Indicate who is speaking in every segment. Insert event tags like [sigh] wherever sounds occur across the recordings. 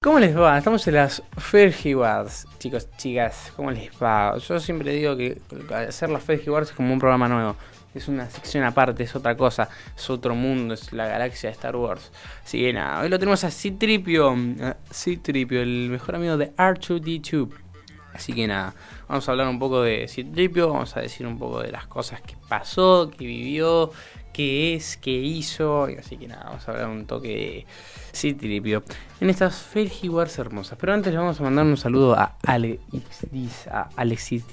Speaker 1: ¿Cómo les va? Estamos en las Fergie Wars, chicos, chicas. ¿Cómo les va? Yo siempre digo que hacer las Fergie Wars es como un programa nuevo. Es una sección aparte, es otra cosa, es otro mundo, es la galaxia de Star Wars. Así que nada, hoy lo tenemos a Citripio, Citripio, el mejor amigo de R2D2. Así que nada, vamos a hablar un poco de Citripio, vamos a decir un poco de las cosas que pasó, que vivió, qué es, qué hizo. Así que nada, vamos a hablar un toque de Citripio en estas Fergie Wars hermosas. Pero antes le vamos a mandar un saludo a Alexis, a Alexis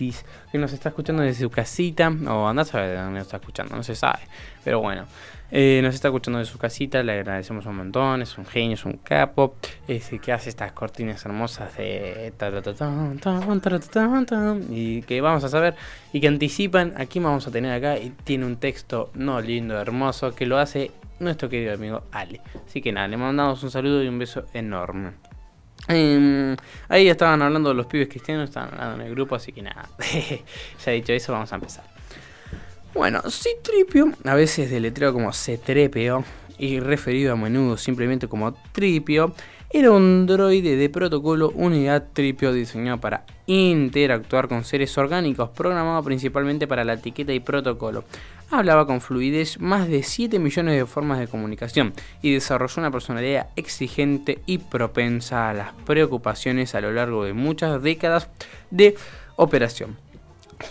Speaker 1: que nos está escuchando desde su casita. O anda a saber de dónde nos está escuchando, no se sabe. Pero bueno, eh, nos está escuchando de su casita, le agradecemos un montón, es un genio, es un capo, es que hace estas cortinas hermosas de y que vamos a saber y que anticipan a quién vamos a tener acá y tiene un texto no lindo, hermoso, que lo hace nuestro querido amigo Ale. Así que nada, le mandamos un saludo y un beso enorme. Eh, ahí estaban hablando de los pibes cristianos, estaban hablando en el grupo, así que nada, ya dicho eso, vamos a empezar. Bueno, Citripio, a veces deletreado como Cetrepeo y referido a menudo simplemente como Tripio, era un droide de protocolo unidad Tripio diseñado para interactuar con seres orgánicos, programado principalmente para la etiqueta y protocolo. Hablaba con fluidez más de 7 millones de formas de comunicación y desarrolló una personalidad exigente y propensa a las preocupaciones a lo largo de muchas décadas de operación.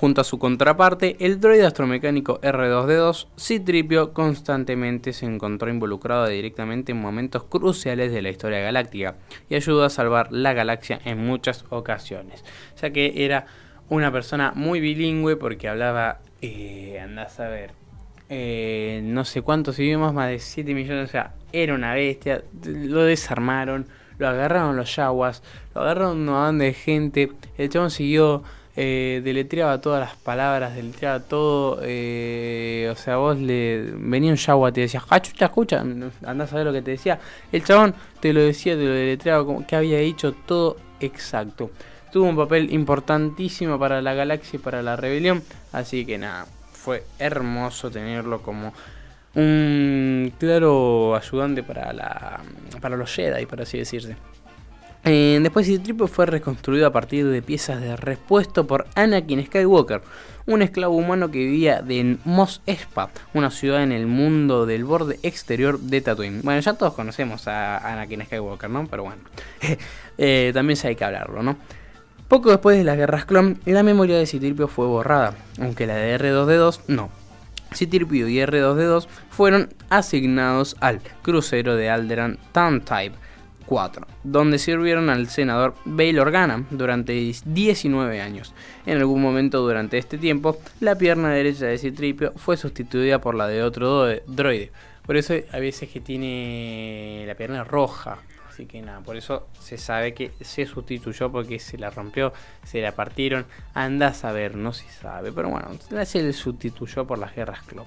Speaker 1: Junto a su contraparte, el droide astromecánico R2D2, Citripio constantemente se encontró involucrado directamente en momentos cruciales de la historia galáctica y ayudó a salvar la galaxia en muchas ocasiones, ya que era una persona muy bilingüe porque hablaba, eh, andás a ver, eh, no sé cuántos idiomas, más de 7 millones, o sea, era una bestia, lo desarmaron, lo agarraron los yaguas, lo agarraron una banda de gente, el chabón siguió eh, deletreaba todas las palabras, deletreaba todo. Eh, o sea, vos le venía un Yagua, te decía, ah, escucha, andás a ver lo que te decía. El chabón te lo decía, te lo deletreaba, como que había dicho todo exacto. Tuvo un papel importantísimo para la galaxia y para la rebelión. Así que nada, fue hermoso tenerlo como un claro ayudante para, la, para los Jedi, por así decirse. Después Citripio fue reconstruido a partir de piezas de repuesto por Anakin Skywalker, un esclavo humano que vivía en Mos Espa, una ciudad en el mundo del borde exterior de Tatooine. Bueno, ya todos conocemos a Anakin Skywalker, ¿no? Pero bueno, [laughs] eh, también se hay que hablarlo, ¿no? Poco después de las guerras clon, la memoria de Citripio fue borrada, aunque la de R2D2 no. Citripio y R2D2 fueron asignados al crucero de Alderan Type 4, donde sirvieron al senador Bail Organa durante 19 años. En algún momento durante este tiempo, la pierna derecha de Citripio fue sustituida por la de otro droide. Por eso a veces que tiene la pierna roja. Así que nada, por eso se sabe que se sustituyó porque se la rompió, se la partieron. Anda a saber, no se sabe. Pero bueno, se le sustituyó por las guerras Clon.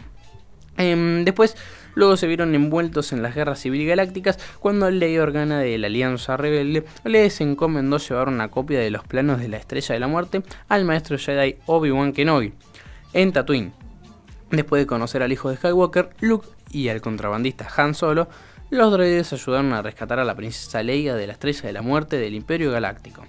Speaker 1: Em, después, luego se vieron envueltos en las guerras civil galácticas cuando Ley Organa de la Alianza Rebelde les encomendó llevar una copia de los planos de la Estrella de la Muerte al maestro Jedi Obi-Wan Kenobi en Tatooine. Después de conocer al hijo de Skywalker, Luke y al contrabandista Han Solo, los droides ayudaron a rescatar a la princesa Leia de la Estrella de la Muerte del Imperio Galáctico.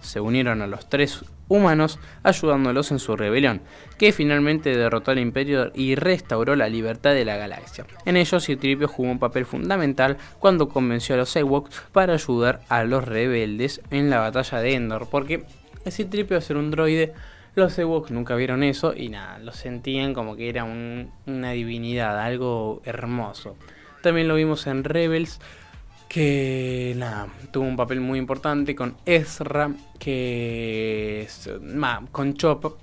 Speaker 1: Se unieron a los tres humanos ayudándolos en su rebelión, que finalmente derrotó al imperio y restauró la libertad de la galaxia. En ello Citripio jugó un papel fundamental cuando convenció a los Ewoks para ayudar a los rebeldes en la batalla de Endor, porque Citripio ser un droide los Ewoks nunca vieron eso y nada, lo sentían como que era una divinidad, algo hermoso. También lo vimos en Rebels, que tuvo un papel muy importante con Ezra, que es, con Chop,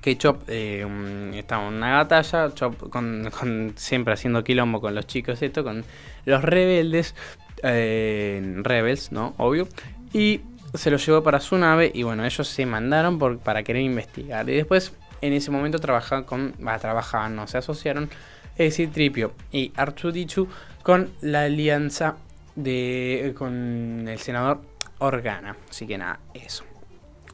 Speaker 1: que Chop eh, estaba en una batalla, Chop con, siempre haciendo quilombo con los chicos, esto, con los rebeldes, eh, Rebels, ¿no? Obvio, y se lo llevó para su nave y bueno, ellos se mandaron por, para querer investigar. Y después, en ese momento, trabajaban con, trabajaban, no, se asociaron Tripio y Artudichu con la alianza de, con el senador Organa. Así que nada, eso.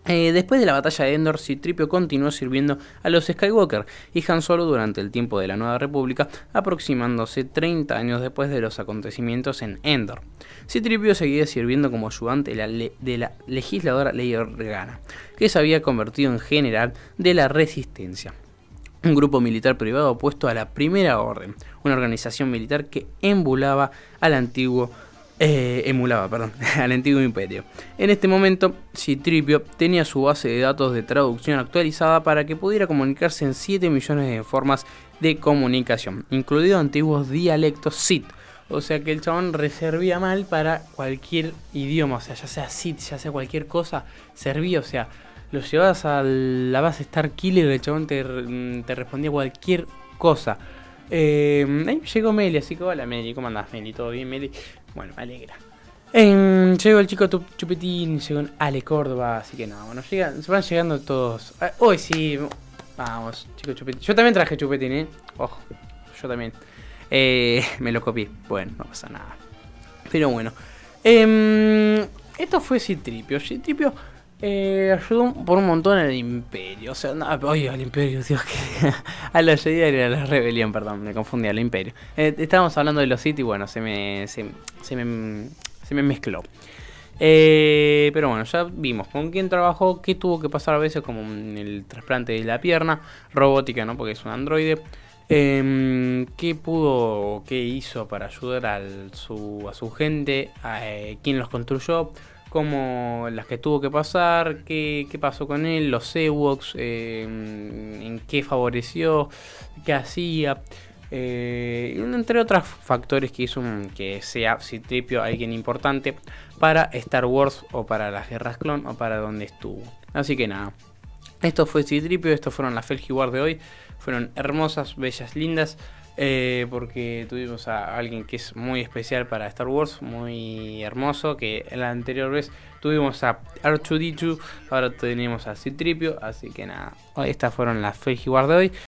Speaker 1: Eh, después de la batalla de Endor, Citripio continuó sirviendo a los Skywalker y Han Solo durante el tiempo de la Nueva República, aproximándose 30 años después de los acontecimientos en Endor. Citripio seguía sirviendo como ayudante de la, legisladora Leia Organa, que se había convertido en general de la Resistencia un grupo militar privado opuesto a la Primera Orden, una organización militar que emulaba al antiguo eh, emulaba, perdón, [laughs] al antiguo imperio. En este momento, Citripio tenía su base de datos de traducción actualizada para que pudiera comunicarse en 7 millones de formas de comunicación, incluidos antiguos dialectos Sith. O sea que el chabón reservía mal para cualquier idioma, o sea, ya sea Sith, ya sea cualquier cosa, servía, o sea, lo llevabas a la base Star Killer el chabón te, te respondía cualquier cosa. Eh, ahí llegó Meli, así que hola Meli, ¿cómo andás Meli? ¿Todo bien Meli? Bueno, me alegra. llegó el chico Chupetín, llegó Ale Córdoba, así que no, bueno, llegan, se van llegando todos. Ah, hoy sí, vamos, chico Chupetín. Yo también traje Chupetín, ¿eh? Ojo, yo también. Eh, [laughs] me lo copié, bueno, no pasa nada. Pero bueno, eh, esto fue Citripio. Citripio eh, ayudó por un montón al imperio. O sea, no, oye, al imperio, Dios que. [laughs] a la Jedi y a la rebelión, perdón, me confundí, al imperio. Eh, estábamos hablando de los Sith y bueno, se me, se, me, se me mezcló. Eh, pero bueno, ya vimos con quién trabajó, qué tuvo que pasar a veces, como el trasplante de la pierna, robótica, ¿no? Porque es un androide. Eh, ¿Qué pudo, qué hizo para ayudar a su, a su gente? Eh, ¿Quién los construyó? Como las que tuvo que pasar, qué, qué pasó con él, los Ewoks, eh, en qué favoreció, qué hacía, eh, entre otros factores que hizo que sea Citripio alguien importante para Star Wars o para las guerras clon o para donde estuvo. Así que nada, esto fue Citripio, estos fueron las Felgi War de hoy, fueron hermosas, bellas, lindas. Eh, porque tuvimos a alguien que es muy especial para Star Wars, muy hermoso, que la anterior vez tuvimos a R2D2, ahora tenemos a Citripio, así que nada, estas fueron las War de hoy.